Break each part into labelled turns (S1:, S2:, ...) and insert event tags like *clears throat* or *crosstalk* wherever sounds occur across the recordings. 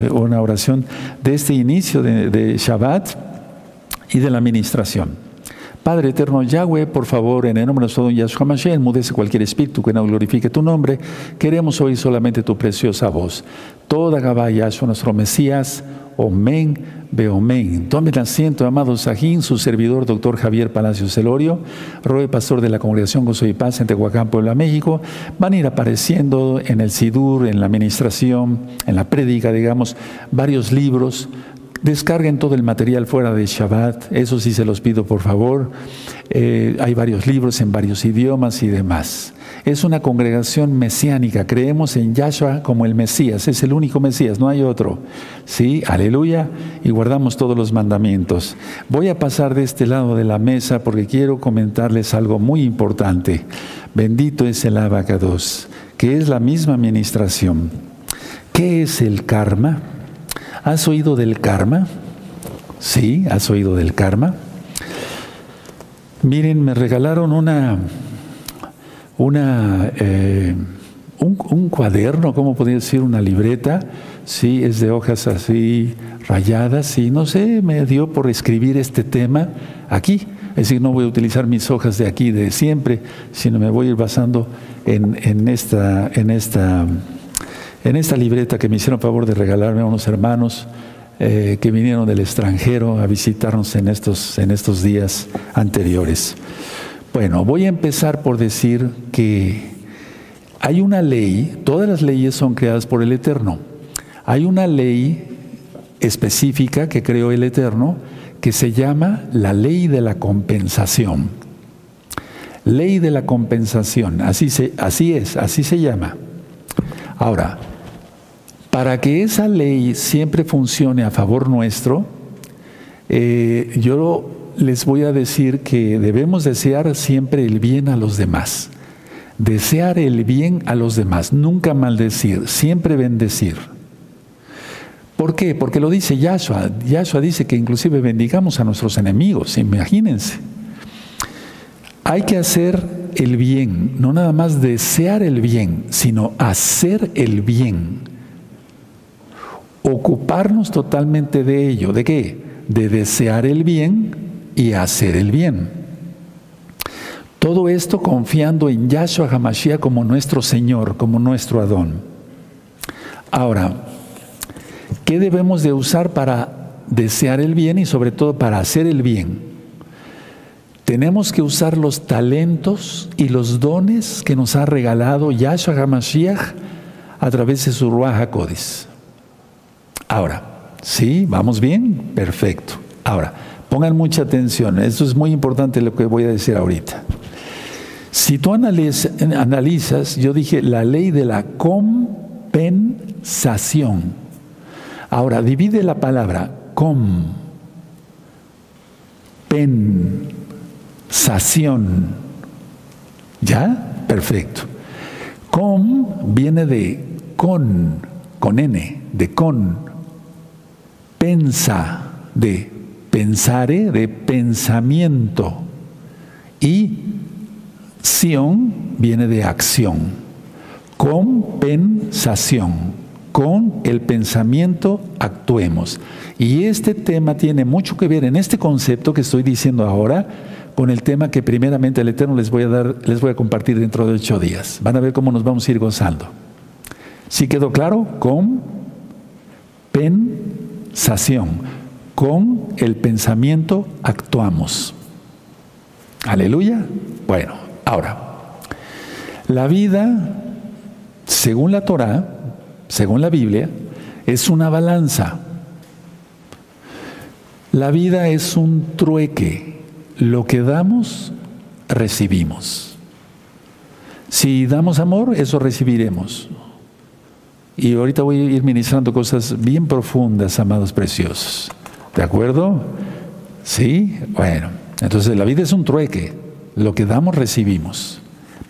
S1: una oración de este inicio de, de Shabbat y de la administración. Padre eterno Yahweh, por favor, en el nombre de todo Yahshua Mashiach, enmudece cualquier espíritu que no glorifique tu nombre. Queremos oír solamente tu preciosa voz. Toda Gabá Yahshua, nuestro Mesías, Omen, Beomen. Tomen asiento, amado Sajín, su servidor, doctor Javier Palacios Celorio, Roe, pastor de la Congregación Gozo y Paz en Tehuacán, Puebla, México. Van a ir apareciendo en el Sidur, en la administración, en la prédica, digamos, varios libros Descarguen todo el material fuera de Shabbat, eso sí se los pido por favor. Eh, hay varios libros en varios idiomas y demás. Es una congregación mesiánica, creemos en Yahshua como el Mesías, es el único Mesías, no hay otro. Sí, aleluya, y guardamos todos los mandamientos. Voy a pasar de este lado de la mesa porque quiero comentarles algo muy importante. Bendito es el abacados, que es la misma administración. ¿Qué es el karma? ¿Has oído del karma? Sí, has oído del karma. Miren, me regalaron una, una, eh, un, cuaderno, ¿cómo podría decir? Una libreta. Sí, es de hojas así rayadas y no sé, me dio por escribir este tema aquí. Es decir, no voy a utilizar mis hojas de aquí de siempre, sino me voy a ir basando en, en esta, en esta en esta libreta que me hicieron favor de regalarme a unos hermanos eh, que vinieron del extranjero a visitarnos en estos, en estos días anteriores. Bueno, voy a empezar por decir que hay una ley, todas las leyes son creadas por el Eterno. Hay una ley específica que creó el Eterno que se llama la ley de la compensación. Ley de la compensación, así, se, así es, así se llama. Ahora, para que esa ley siempre funcione a favor nuestro, eh, yo les voy a decir que debemos desear siempre el bien a los demás. Desear el bien a los demás, nunca maldecir, siempre bendecir. ¿Por qué? Porque lo dice Yahshua. Yahshua dice que inclusive bendigamos a nuestros enemigos, imagínense. Hay que hacer el bien, no nada más desear el bien, sino hacer el bien ocuparnos totalmente de ello. ¿De qué? De desear el bien y hacer el bien. Todo esto confiando en Yahshua HaMashiach como nuestro Señor, como nuestro Adón. Ahora, ¿qué debemos de usar para desear el bien y sobre todo para hacer el bien? Tenemos que usar los talentos y los dones que nos ha regalado Yahshua HaMashiach a través de su Ruach HaKodesh. Ahora, ¿sí? ¿Vamos bien? Perfecto. Ahora, pongan mucha atención, esto es muy importante lo que voy a decir ahorita. Si tú analizas, yo dije la ley de la compensación. Ahora, divide la palabra com, ¿Ya? Perfecto. Com viene de con, con N, de con pensa, de pensare, de pensamiento. Y sion viene de acción. Compensación. Con el pensamiento actuemos. Y este tema tiene mucho que ver en este concepto que estoy diciendo ahora con el tema que primeramente el Eterno les voy a dar, les voy a compartir dentro de ocho días. Van a ver cómo nos vamos a ir gozando. ¿Sí quedó claro? Con pen con el pensamiento actuamos. Aleluya. Bueno, ahora, la vida, según la Torah, según la Biblia, es una balanza. La vida es un trueque. Lo que damos, recibimos. Si damos amor, eso recibiremos. Y ahorita voy a ir ministrando cosas bien profundas, amados preciosos. ¿De acuerdo? Sí, bueno. Entonces la vida es un trueque. Lo que damos recibimos.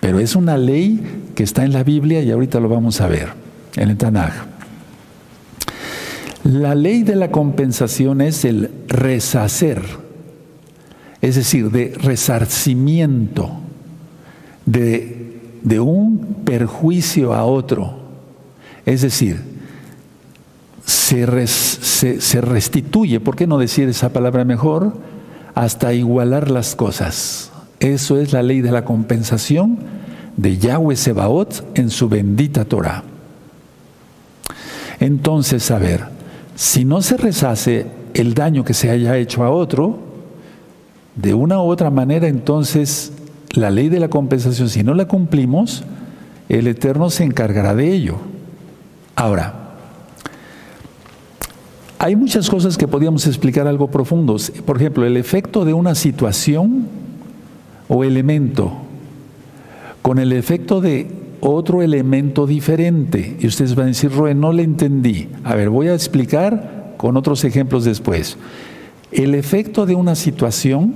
S1: Pero es una ley que está en la Biblia y ahorita lo vamos a ver en el Tanaj. La ley de la compensación es el reshacer, es decir, de resarcimiento de, de un perjuicio a otro es decir, se, restituye, ¿por qué no decir esa palabra mejor? Hasta igualar las cosas. Eso es la ley de la compensación de Yahweh Sebaot en su bendita Torah. Entonces, a ver, si no se rezace el daño que se haya hecho a otro, de una u otra manera, entonces la ley de la compensación, si no la cumplimos, el Eterno se encargará de ello. Ahora, hay muchas cosas que podríamos explicar algo profundos. Por ejemplo, el efecto de una situación o elemento con el efecto de otro elemento diferente. Y ustedes van a decir, Roe, no le entendí. A ver, voy a explicar con otros ejemplos después. El efecto de una situación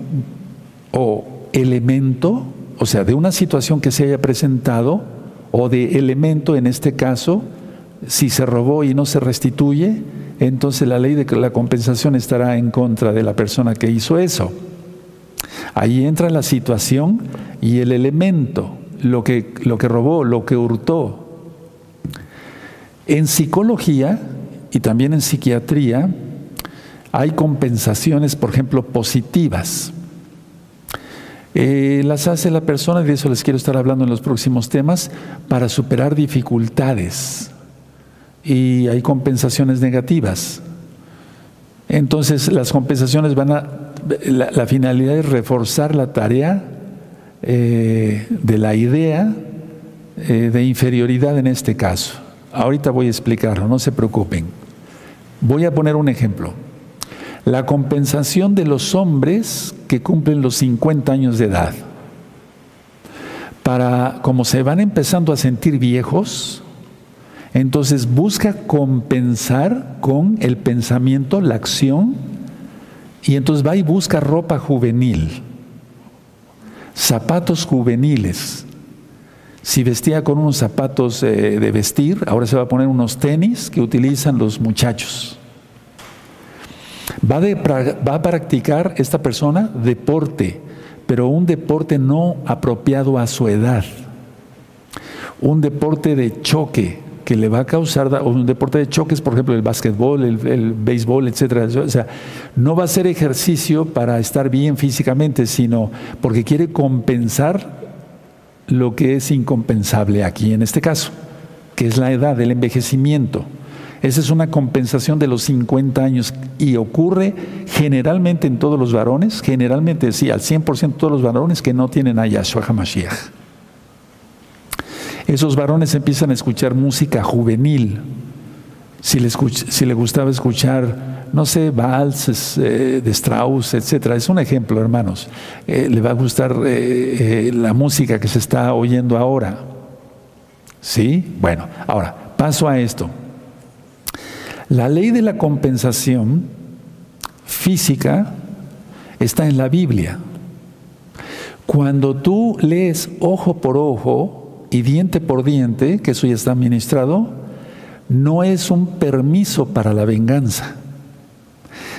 S1: o elemento, o sea, de una situación que se haya presentado, o de elemento en este caso, si se robó y no se restituye, entonces la ley de la compensación estará en contra de la persona que hizo eso. Ahí entra la situación y el elemento, lo que, lo que robó, lo que hurtó. En psicología y también en psiquiatría hay compensaciones, por ejemplo, positivas. Eh, las hace la persona, y de eso les quiero estar hablando en los próximos temas, para superar dificultades. Y hay compensaciones negativas. Entonces, las compensaciones van a. La, finalidad es reforzar la tarea eh, de la idea eh, de inferioridad en este caso. Ahorita voy a explicarlo, no se preocupen. Voy a poner un ejemplo. La compensación de los hombres que cumplen los 50 años de edad. Para, como se van empezando a sentir viejos, entonces busca compensar con el pensamiento, la acción, y entonces va y busca ropa juvenil, zapatos juveniles. Si vestía con unos zapatos eh, de vestir, ahora se va a poner unos tenis que utilizan los muchachos. Va, a practicar esta persona deporte, pero un deporte no apropiado a su edad. Un deporte de choque que le va a causar, un deporte de choques, por ejemplo, el básquetbol, el, béisbol, etcétera. O sea, no va a ser ejercicio para estar bien físicamente, sino porque quiere compensar lo que es incompensable aquí en este caso, que es la edad, el envejecimiento. Esa es una compensación de los 50 años y ocurre generalmente en todos los varones, generalmente sí, al 100% de todos los varones que no tienen a Yahshua HaMashiach. Esos varones empiezan a escuchar música juvenil. Si le, gustaba escuchar, no sé, valses eh, de Strauss, etcétera, es un ejemplo, hermanos. Eh, le va a gustar eh, la música que se está oyendo ahora. ¿Sí? Bueno, ahora, paso a esto. La ley de la compensación física está en la Biblia. Cuando tú lees ojo por ojo y diente por diente, que eso ya está administrado, no es un permiso para la venganza.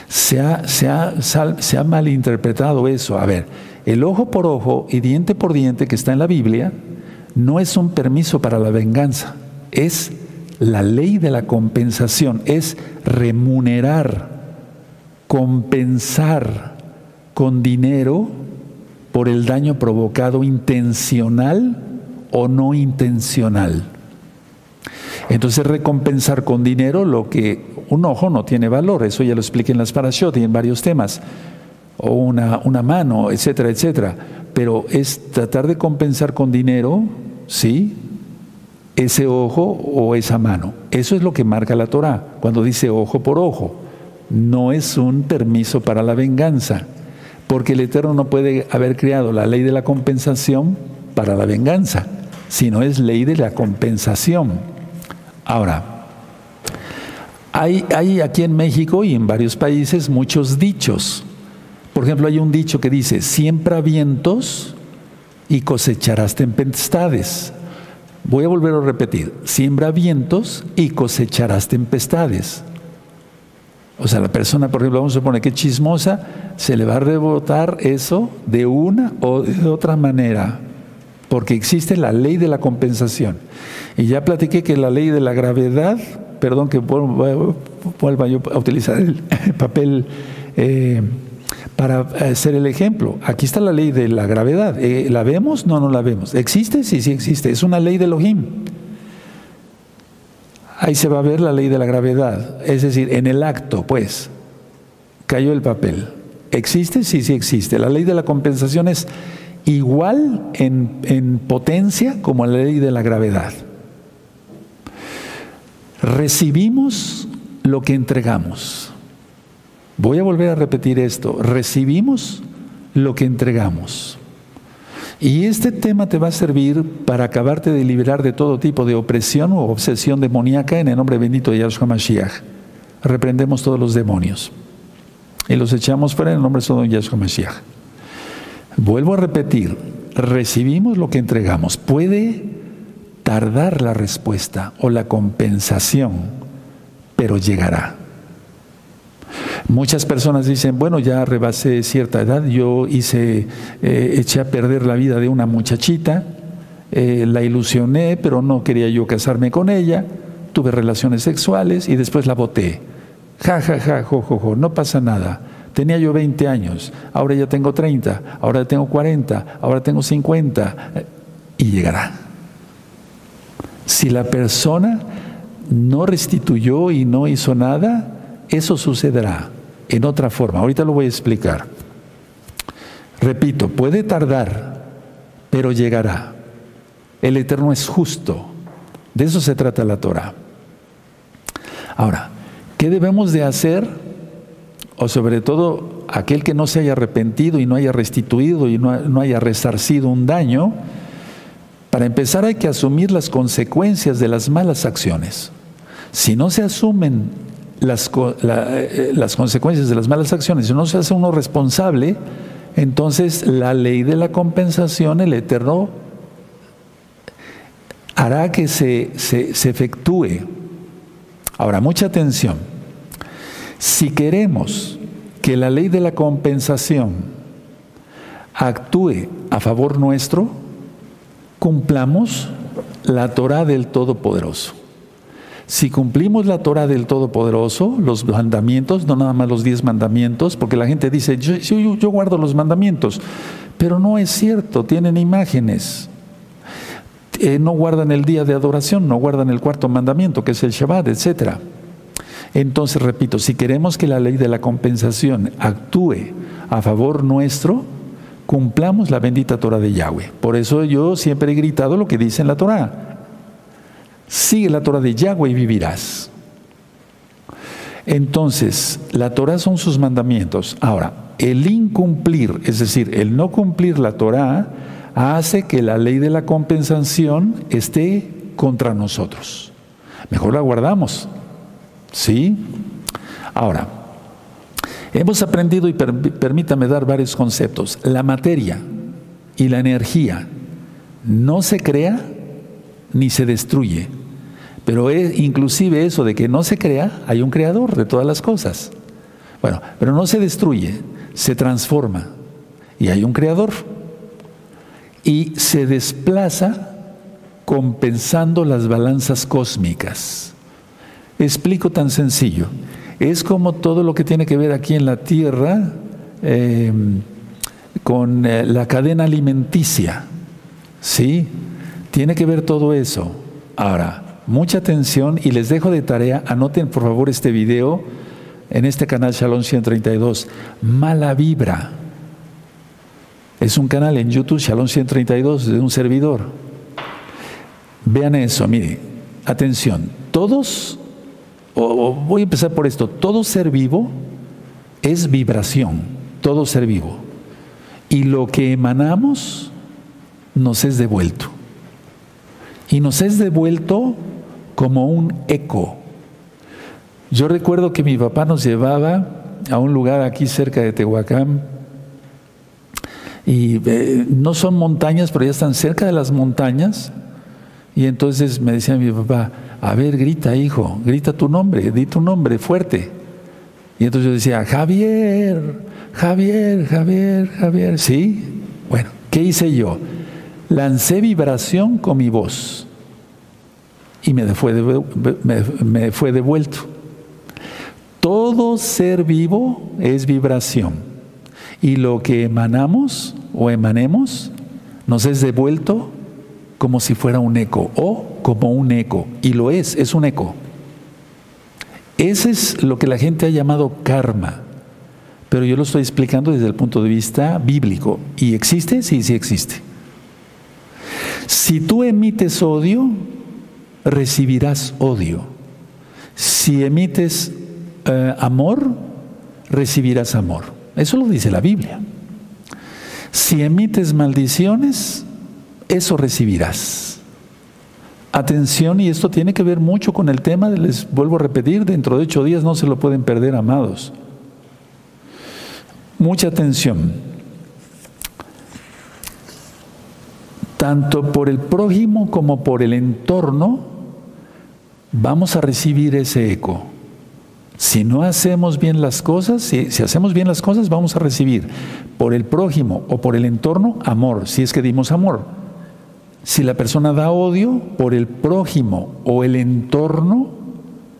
S1: Se ha, se, se ha, malinterpretado eso. A ver, el ojo por ojo y diente por diente que está en la Biblia no es un permiso para la venganza, es la ley de la compensación es remunerar, compensar con dinero por el daño provocado intencional o no intencional. Entonces recompensar con dinero lo que un ojo no tiene valor, eso ya lo expliqué en las parashot y en varios temas, o una, una mano, etcétera, etcétera. Pero es tratar de compensar con dinero, sí, ese ojo o esa mano. Eso es lo que marca la Torah cuando dice ojo por ojo. No es un permiso para la venganza, porque el Eterno no puede haber creado la ley de la compensación para la venganza, sino es ley de la compensación. Ahora, hay, aquí en México y en varios países muchos dichos. Por ejemplo, hay un dicho que dice, siembra vientos y cosecharás tempestades. Voy a volver a repetir, siembra vientos y cosecharás tempestades. O sea, la persona, por ejemplo, vamos a suponer que chismosa, se le va a rebotar eso de una o de otra manera, porque existe la ley de la compensación. Y ya platiqué que la ley de la gravedad perdón que vuelva yo a utilizar el *laughs* papel eh, para hacer el ejemplo. Aquí está la ley de la gravedad. Eh, ¿La vemos? No, no la vemos. ¿Existe? Sí, sí existe. Es una ley de Elohim. Ahí se va a ver la ley de la gravedad. Es decir, en el acto, pues, cayó el papel. ¿Existe? Sí, sí existe. La ley de la compensación es igual en, en potencia como la ley de la gravedad. Recibimos lo que entregamos. Voy a volver a repetir esto. Recibimos lo que entregamos. Y este tema te va a servir para acabarte de liberar de todo tipo de opresión o obsesión demoníaca en el nombre bendito de Yahshua Mashiach. Reprendemos todos los demonios y los echamos fuera en el nombre de Yahshua Mashiach. Vuelvo a repetir, recibimos lo que entregamos. Puede tardar la respuesta o la compensación, pero llegará. Muchas personas dicen, bueno, ya rebasé cierta edad, yo hice, eh, eché a perder la vida de una muchachita, eh, la ilusioné, pero no quería yo casarme con ella, tuve relaciones sexuales y después la boté. Ja, ja, ja, jo, jo, jo, no pasa nada. Tenía yo 20 años, ahora ya tengo 30, ahora tengo 40, ahora tengo 50 y llegará. Si la persona no restituyó y no hizo nada, eso sucederá en otra forma. Ahorita lo voy a explicar. Repito, puede tardar, pero llegará. El Eterno es justo. De eso se trata la Torah. Ahora, ¿qué debemos de hacer? O sobre todo, aquel que no se haya arrepentido y no haya restituido y no, no haya resarcido un daño, para empezar hay que asumir las consecuencias de las malas acciones. Si no se asumen las, eh, las consecuencias de las malas acciones, si no se hace uno responsable, entonces la ley de la compensación, el Eterno, hará que se, se, se efectúe. Ahora, mucha atención. Si queremos que la ley de la compensación actúe a favor nuestro, cumplamos la Torah del Todopoderoso. Si cumplimos la Torah del Todopoderoso, los mandamientos, no nada más los diez mandamientos, porque la gente dice, yo, guardo los mandamientos, pero no es cierto, tienen imágenes. Eh, no guardan el día de adoración, no guardan el cuarto mandamiento, que es el Shabbat, etc. Entonces, repito, si queremos que la ley de la compensación actúe a favor nuestro, cumplamos la bendita Torah de Yahweh. Por eso yo siempre he gritado lo que dice en la Torah sigue la Torah de Yahweh y vivirás. Entonces, la Torah son sus mandamientos. Ahora, el incumplir, es decir, el no cumplir la Torah, hace que la ley de la compensación esté contra nosotros. Mejor la guardamos. ¿Sí? Ahora, hemos aprendido, y permítame dar varios conceptos, la materia y la energía no se crea ni se destruye. Pero es inclusive eso de que no se crea, hay un creador de todas las cosas. Bueno, pero no se destruye, se transforma y hay un creador. Y se desplaza compensando las balanzas cósmicas. Explico tan sencillo. Es como todo lo que tiene que ver aquí en la Tierra em, con eh, la cadena alimenticia. ¿Sí? Tiene que ver todo eso. Ahora, mucha atención y les dejo de tarea, anoten por favor este video en este canal Shalom 132, Mala Vibra. Es un canal en YouTube, Shalom 132, de un servidor. Vean eso, mire, atención, todos, o voy a empezar por esto, todo ser vivo es vibración, todo ser vivo. Y lo que emanamos nos es devuelto y nos es devuelto como un eco. Yo recuerdo que mi papá nos llevaba a un lugar aquí cerca de Tehuacán y eh, no son montañas, pero ya están cerca de las montañas. Y entonces me decía mi papá, a ver, grita hijo, grita tu nombre, di tu nombre fuerte. Y entonces yo decía, Javier, Javier, Javier, Javier. ¿Sí? Bueno, ¿qué hice yo? lancé vibración con mi voz. y me fue, me fue devuelto. Todo ser vivo es vibración y lo que emanamos o emanemos nos es devuelto como si fuera un eco o como un eco y lo es, es un eco. Ese es lo que la gente ha llamado karma, pero yo lo estoy explicando desde el punto de vista bíblico. ¿Y existe? Sí, sí existe. Si tú emites odio, recibirás odio. Si emites eh, amor, recibirás amor. Eso lo dice la Biblia. Si emites maldiciones, eso recibirás. Atención, y esto tiene que ver mucho con el tema, les vuelvo a repetir, dentro de ocho días no se lo pueden perder, amados. Mucha atención. Tanto por el prójimo como por el entorno, vamos a recibir ese eco. Si no hacemos bien las cosas, si, si, hacemos bien las cosas, vamos a recibir por el prójimo o por el entorno amor, si es que dimos amor. Si la persona da odio por el prójimo o el entorno,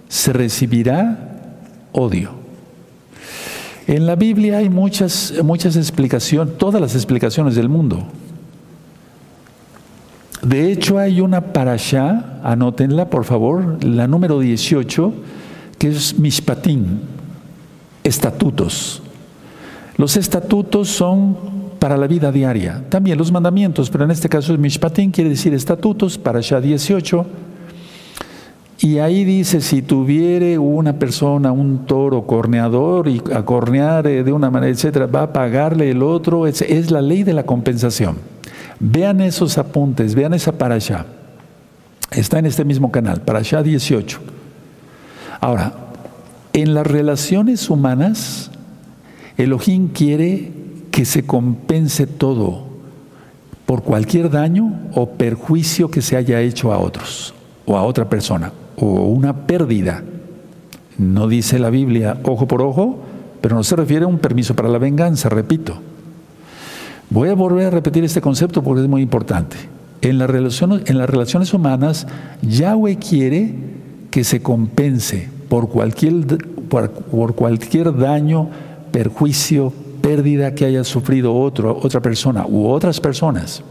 S1: se recibirá odio. En la Biblia hay muchas, muchas explicaciones, todas las explicaciones del mundo. De hecho, hay una parashá, anótenla por favor, la número 18, que es Mishpatim, estatutos. Los estatutos son para la vida diaria. También los mandamientos, pero en este caso es Mishpatim, quiere decir estatutos, para ya 18. Y ahí dice, si tuviere una persona un toro corneador y a cornear eh, de una manera, etcétera, va a pagarle el otro, es, es la ley de la compensación. Vean esos apuntes, vean esa para. Está en este mismo canal, para allá 18. Ahora, en las relaciones humanas, Elohim quiere que se compense todo por cualquier daño o perjuicio que se haya hecho a otros o a otra persona o una pérdida. No dice la Biblia ojo por ojo, pero no se refiere a un permiso para la venganza, repito. Voy a volver a repetir este concepto porque es muy importante. En las relaciones, humanas, Yahweh quiere que se compense por cualquier, por cualquier daño, perjuicio, pérdida que haya sufrido otro, otra persona u otras personas.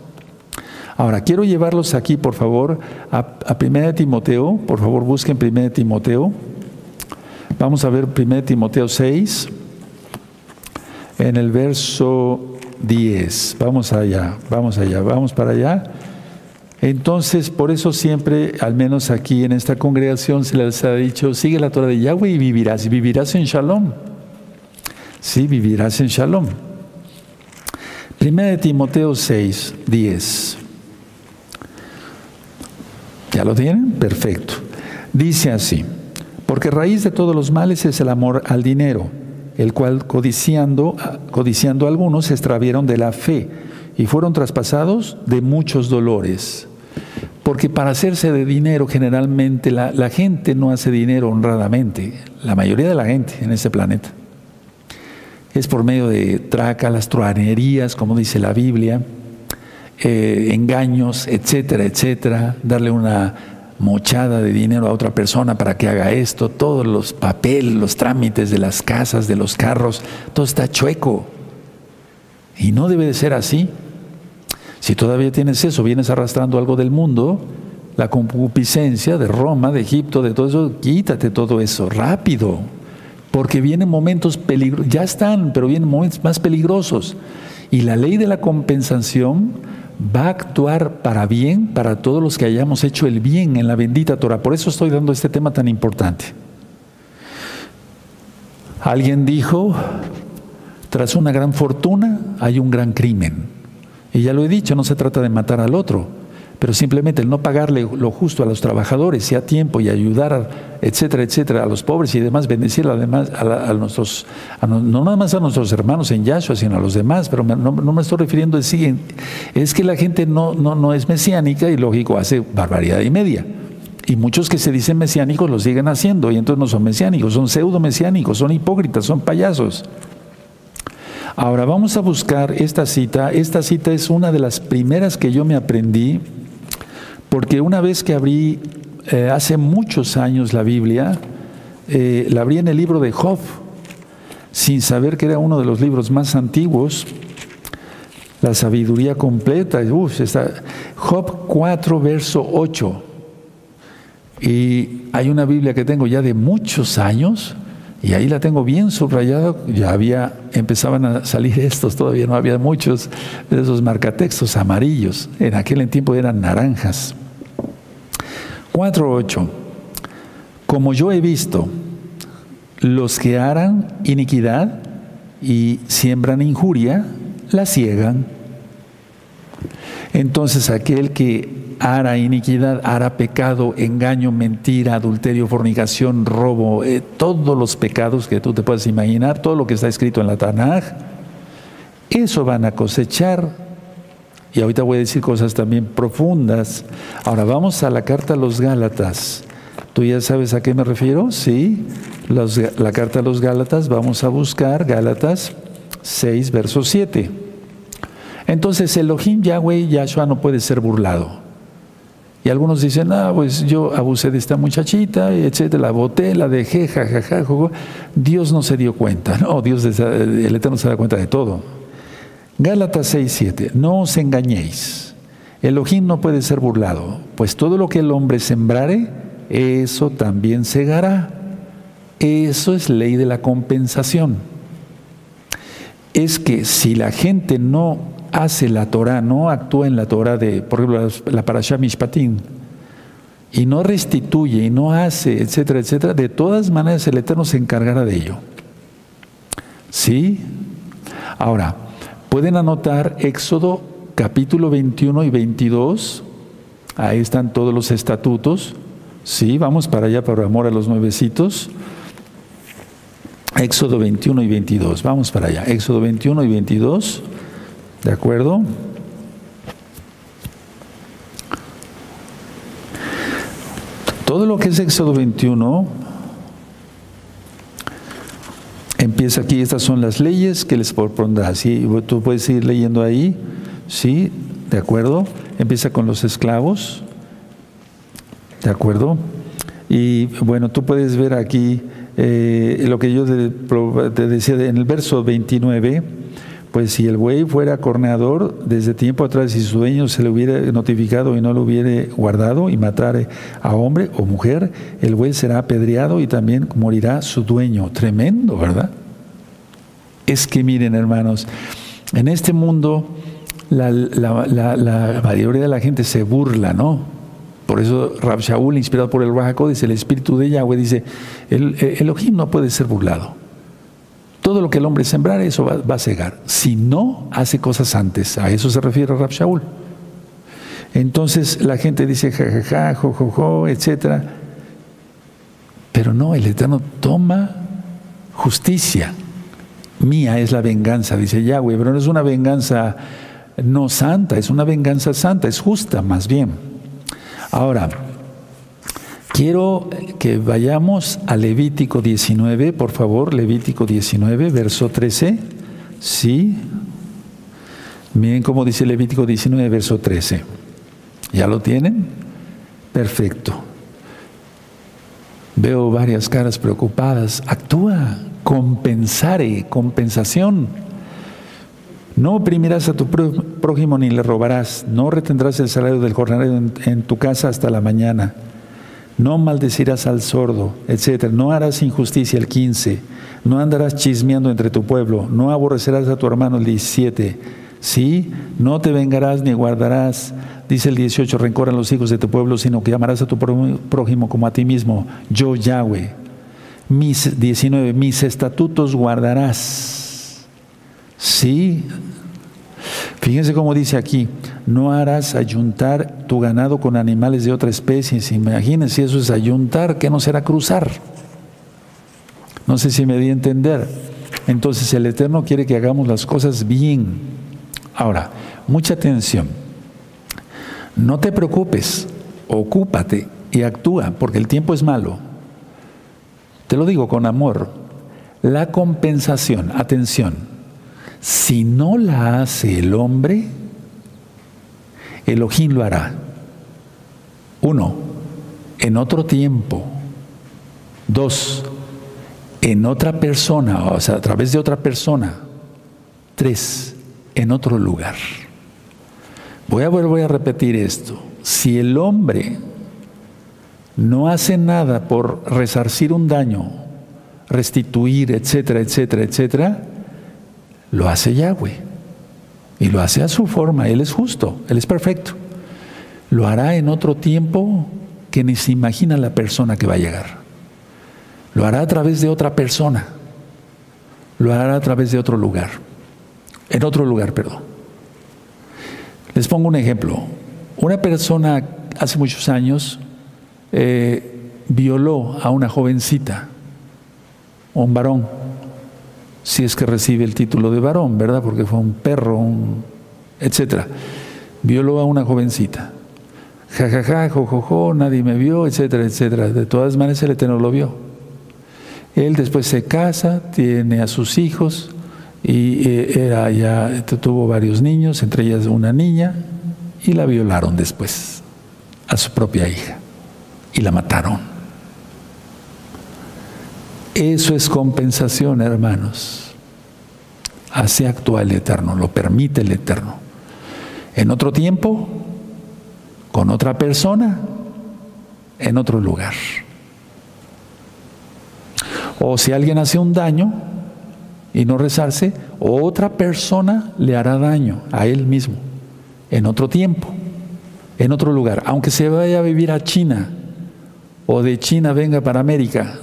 S1: Ahora, quiero llevarlos aquí, por favor, a, a 1 Timoteo. Por favor, busquen 1 Timoteo. Vamos a ver 1 Timoteo 6, en el verso 10. Vamos allá, vamos allá, vamos para allá. Entonces, por eso siempre, al menos aquí en esta congregación, se les ha dicho, sigue la Torah de Yahweh y vivirás, y vivirás en Shalom sí vivirás en shalom. Primera de Timoteo 6, 10. ¿Ya lo tienen? Perfecto. Dice así, porque raíz de todos los males es el amor al dinero, el cual codiciando, codiciando algunos se extravieron de la fe y fueron traspasados de muchos dolores. Porque para hacerse de dinero generalmente la, la gente no hace dinero honradamente, la mayoría de la gente en este planeta es por medio de las truanerías, como dice la Biblia, eh, engaños, etcétera, etcétera, darle una mochada de dinero a otra persona para que haga esto, todos los papeles, los trámites de las casas, de los carros, todo está chueco. Y no debe de ser así. Si todavía tienes eso, vienes arrastrando algo del mundo, la concupiscencia de Roma, de Egipto, de todo eso, quítate todo eso rápido porque vienen momentos peligrosos, ya están, pero vienen momentos más peligrosos. Y la ley de la compensación va a actuar para bien para todos los que hayamos hecho el bien en la bendita Torah. Por eso estoy dando este tema tan importante. Alguien dijo, tras una gran fortuna hay un gran crimen. Y ya lo he dicho, no se trata de matar al otro, pero simplemente el no pagarle lo justo a los trabajadores y a tiempo y ayudar, a, etcétera, etcétera, a los pobres y demás, bendecir además a, nuestros, no nada más a nuestros hermanos en Yahshua, sino a los demás, pero no, me estoy refiriendo a sí, es que la gente no, no, no es mesiánica y lógico hace barbaridad y media. Y muchos que se dicen mesiánicos lo siguen haciendo y entonces no son mesiánicos, son pseudo mesiánicos, son hipócritas, son payasos. Ahora vamos a buscar esta cita. Esta cita es una de las primeras que yo me aprendí porque una vez que abrí eh, hace muchos años la Biblia, eh, la abrí en el libro de Job, sin saber que era uno de los libros más antiguos, la sabiduría completa. Uf, está, Job 4, verso 8. Y hay una Biblia que tengo ya de muchos años, y ahí la tengo bien subrayada, ya había, empezaban a salir estos, todavía no había muchos de esos marcatextos amarillos, en aquel tiempo eran naranjas. 4.8. Como yo he visto, los que harán iniquidad y siembran injuria, la ciegan. Entonces aquel que hará iniquidad, hará pecado, engaño, mentira, adulterio, fornicación, robo, eh, todos los pecados que tú te puedes imaginar, todo lo que está escrito en la Tanaj, eso van a cosechar. Y ahorita voy a decir cosas también profundas. Ahora vamos a la carta a los Gálatas. ¿Tú ya sabes a qué me refiero? Sí, la carta a los Gálatas, vamos a buscar Gálatas 6, verso 7. Entonces Elohim Yahweh Yahshua no puede ser burlado. Y algunos dicen, ah, pues yo abusé de esta muchachita, etcétera, la boté, la dejé, jajaja, Dios no se dio cuenta, no, Dios, el Eterno se da cuenta de todo. Gálatas 6, 7, no os engañéis, Elohim no puede ser burlado, pues todo lo que el hombre sembrare, eso también segará. Eso es ley de la compensación. Es que si la gente no hace la Torah, no actúa en la Torah de, por ejemplo, la Parashah Mishpatim, y no restituye y no hace, etcétera, etcétera, de todas maneras el Eterno se encargará de ello. ¿Sí? Ahora, pueden anotar Éxodo capítulo 21 y 22, ahí están todos los estatutos, ¿sí? Vamos para allá por amor a los nuevecitos. Éxodo 21 y 22, vamos para allá. Éxodo 21 y 22. ¿De acuerdo? Todo lo que es Éxodo 21 empieza aquí, estas son las leyes que les propondrá. ¿sí? Tú puedes ir leyendo ahí, ¿sí? ¿De acuerdo? Empieza con los esclavos, ¿de acuerdo? Y bueno, tú puedes ver aquí eh, lo que yo te decía en el verso 29 pues si el buey fuera corneador, desde tiempo atrás, si su dueño se le hubiera notificado y no lo hubiera guardado y matare a hombre o mujer, el buey será apedreado y también morirá su dueño. Tremendo, ¿verdad? Es que miren, hermanos, en este mundo la, mayoría de la gente se burla, ¿no? Por eso Rab Shaul, inspirado por el Rajaco, dice, el espíritu de Yahweh, dice, el, el Elohim no puede ser burlado. Todo lo que el hombre sembrar, eso va, a cegar. Si no, hace cosas antes. A eso se refiere Rab Shaul. Entonces la gente dice jajaja, jojojo, etc. Pero no, el Eterno toma justicia. Mía es la venganza, dice Yahweh, pero no es una venganza no santa, es una venganza santa, es justa más bien. Ahora, Quiero que vayamos a Levítico 19, por favor, Levítico 19, verso 13. Sí. Miren cómo dice Levítico 19, verso 13. ¿Ya lo tienen? Perfecto. Veo varias caras preocupadas. Actúa, compensare, compensación. No oprimirás a tu prójimo ni le robarás. No retendrás el salario del jornalero en tu casa hasta la mañana no maldecirás al sordo, etc. No harás injusticia el 15, no andarás chismeando entre tu pueblo, no aborrecerás a tu hermano el 17, ¿sí? No te vengarás ni guardarás, dice el 18, rencor a los hijos de tu pueblo, sino que amarás a tu prójimo como a ti mismo, yo Yahweh. Mis 19, mis estatutos guardarás. Sí, Fíjense cómo dice aquí, no harás ayuntar tu ganado con animales de otra especie. Imagínense eso es ayuntar, ¿qué no será cruzar? No sé si me di a entender. Entonces el Eterno quiere que hagamos las cosas bien. Ahora, mucha atención. No te preocupes, ocúpate y actúa, porque el tiempo es malo. Te lo digo con amor. La compensación, atención, si no la hace el hombre, Elohim lo hará. Uno, en otro tiempo. Dos, en otra persona, o sea, a través de otra persona. Tres, en otro lugar. Voy a volver a repetir esto. Si el hombre no hace nada por resarcir un daño, restituir, etcétera, etcétera, etcétera, lo hace Yahweh. Y lo hace a su forma. Él es justo, Él es perfecto. Lo hará en otro tiempo que ni se imagina la persona que va a llegar. Lo hará a través de otra persona. Lo hará a través de otro lugar. En otro lugar, perdón. Les pongo un ejemplo. Una persona hace muchos años eh, violó a una jovencita, un varón, si es que recibe el título de varón, ¿verdad? Porque fue un perro, un, etcétera. Violó a una jovencita. Ja, ja, ja, jo, jo, nadie me vio, etcétera, etcétera. De todas maneras, el Eterno lo vio. Él después se casa, tiene a sus hijos y eh, ya tuvo varios niños, entre ellas una niña, y la violaron después a su propia hija y la mataron. Eso es compensación, hermanos. Así actúa el Eterno, lo permite el Eterno. En otro tiempo, con otra persona, en otro lugar. O si alguien hace un daño y no rezarse, otra persona le hará daño a él mismo, en otro tiempo, en otro lugar. Aunque se vaya a vivir a China o de China venga para América,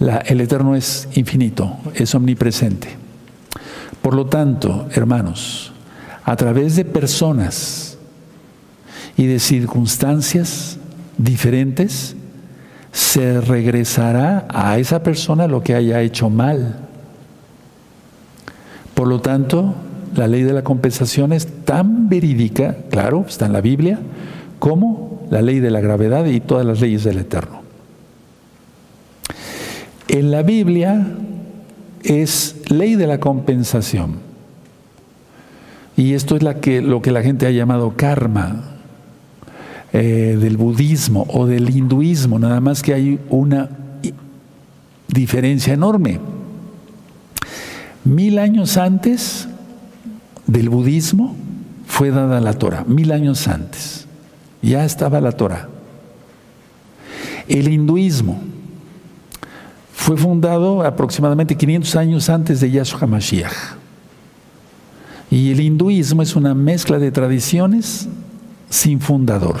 S1: el Eterno es infinito, es omnipresente. Por lo tanto, hermanos, a través de personas y de circunstancias diferentes, se regresará a esa persona lo que haya hecho mal. Por lo tanto, la ley de la compensación es tan verídica, claro, está en la Biblia, como la ley de la gravedad y todas las leyes del Eterno. En la Biblia es ley de la compensación. Y esto es lo que la gente ha llamado karma, eh, del budismo o del hinduismo, nada más que hay una diferencia enorme. Mil años antes del budismo fue dada la Torah, mil años antes. Ya estaba la Torah. El hinduismo fue fundado aproximadamente 500 años antes de Yahshua Mashiach. Y el hinduismo es una mezcla de tradiciones sin fundador.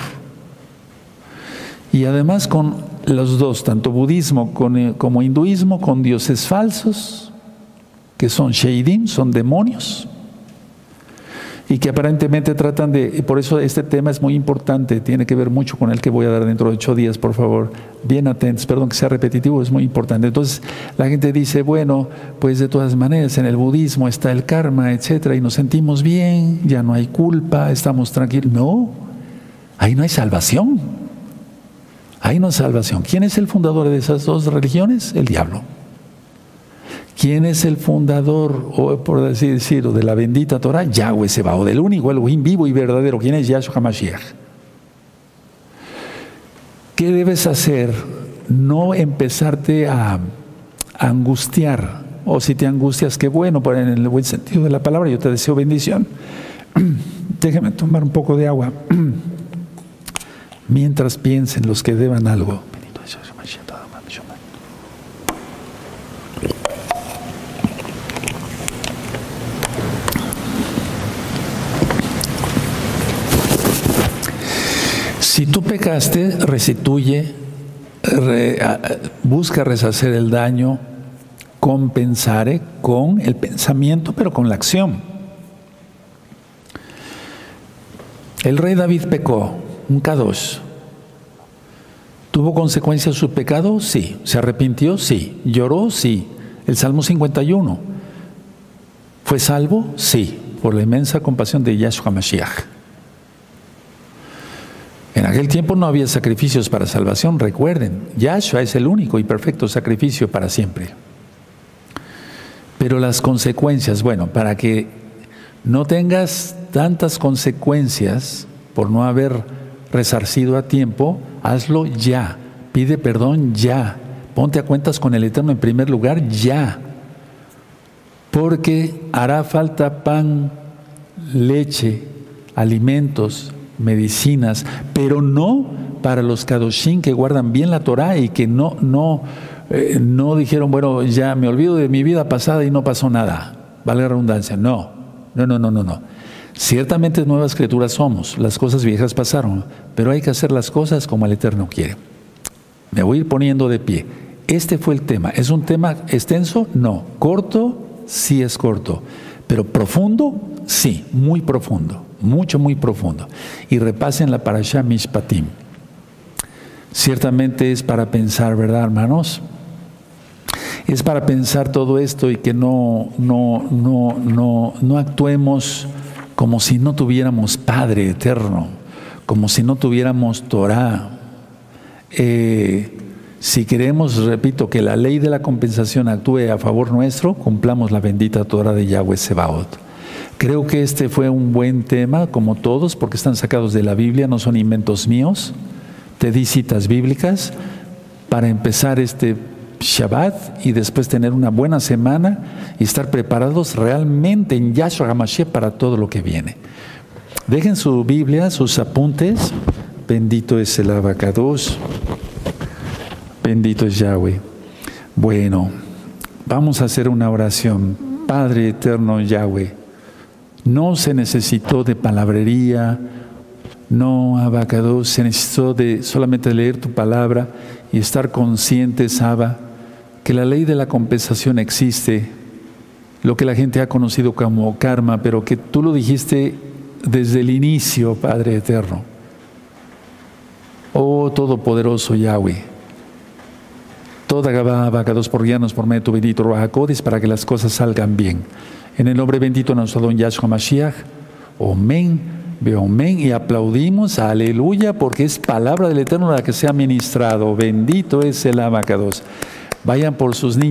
S1: Y además con los dos, tanto budismo eh, como hinduismo, con dioses falsos, que son sheidim, son demonios, y que aparentemente tratan de, y por eso este tema es muy importante, tiene que ver mucho con el que voy a dar dentro de ocho días, por favor, bien atentos, perdón que sea repetitivo, es muy importante. Entonces la gente dice, bueno, pues de todas maneras en el budismo está el karma, etcétera, y nos sentimos bien, ya no hay culpa, estamos tranquilos. No, ahí no hay salvación. Hay una salvación. ¿Quién es el fundador de esas dos religiones? El diablo. ¿Quién es el fundador, o por así decirlo, de la bendita Torah? Yahweh o del único Elohim vivo y verdadero. ¿Quién es Yahshua HaMashiach? ¿Qué debes hacer? No empezarte a angustiar. O si te angustias, qué bueno, pero en el buen sentido de la palabra, yo te deseo bendición. *clears throat* Déjeme tomar un poco de agua. *clears throat* mientras piensen los que deban algo. Si tú pecaste, restituye, busca reshacer el daño, compensare con el pensamiento, pero con la acción. El rey David pecó, un Kadosh. ¿Tuvo consecuencias su pecado? Sí. ¿Se arrepintió? Sí. ¿Lloró? Sí. El Salmo 51. ¿Fue salvo? Sí. Por la inmensa compasión de Yahshua Mashiach. En aquel tiempo no había sacrificios para salvación, recuerden. Yahshua es el único y perfecto sacrificio para siempre. Pero las consecuencias, bueno, para que no tengas tantas consecuencias por no haber resarcido a tiempo, hazlo ya. Pide perdón ya. Ponte a cuentas con el Eterno en primer lugar ya. Porque hará falta pan, leche, alimentos, medicinas, pero no para los kadoshim que guardan bien la Torah y que no, no, eh, no dijeron, bueno, ya me olvido de mi vida pasada y no pasó nada. Vale la redundancia. No, no, no, no, no, no. Ciertamente nuevas criaturas somos, las cosas viejas pasaron, pero hay que hacer las cosas como el Eterno quiere. Me voy a ir poniendo de pie. Este fue el tema. ¿Es un tema extenso? No. ¿Corto? Sí es corto. Pero profundo? Sí, muy profundo. Mucho, muy profundo. Y repasen la Parashah Mishpatim. Ciertamente es para pensar, ¿verdad, hermanos? Es para pensar todo esto y que no, no, no, no, no actuemos como si no tuviéramos Padre eterno, como si no tuviéramos Torah. Eh, si queremos, repito, que la ley de la compensación actúe a favor nuestro, cumplamos la bendita Torah de Yahweh Sebaot. Creo que este fue un buen tema, como todos, porque están sacados de la Biblia, no son inventos míos. Te di citas bíblicas para empezar este Shabbat y después tener una buena semana y estar preparados realmente en Yahshua HaMashiach para todo lo que viene. Dejen su Biblia, sus apuntes. Bendito es el abacados. Bendito es Yahweh. Bueno, vamos a hacer una oración. Padre eterno Yahweh, no se necesitó de palabrería, no, abacados, se necesitó de solamente leer tu palabra y estar conscientes, Abba, que la ley de la compensación existe, lo que la gente ha conocido como karma, pero que tú lo dijiste desde el inicio, Padre Eterno. Oh Todopoderoso Yahweh, toda Gabá, dos por guiarnos por medio de tu bendito Ruajacodes para que las cosas salgan bien. En el nombre bendito de nuestro don Yahshua Mashiach, Amén, amén, y aplaudimos, aleluya, porque es palabra del Eterno la que se ha ministrado. Bendito es el abacados. Vayan por sus niños.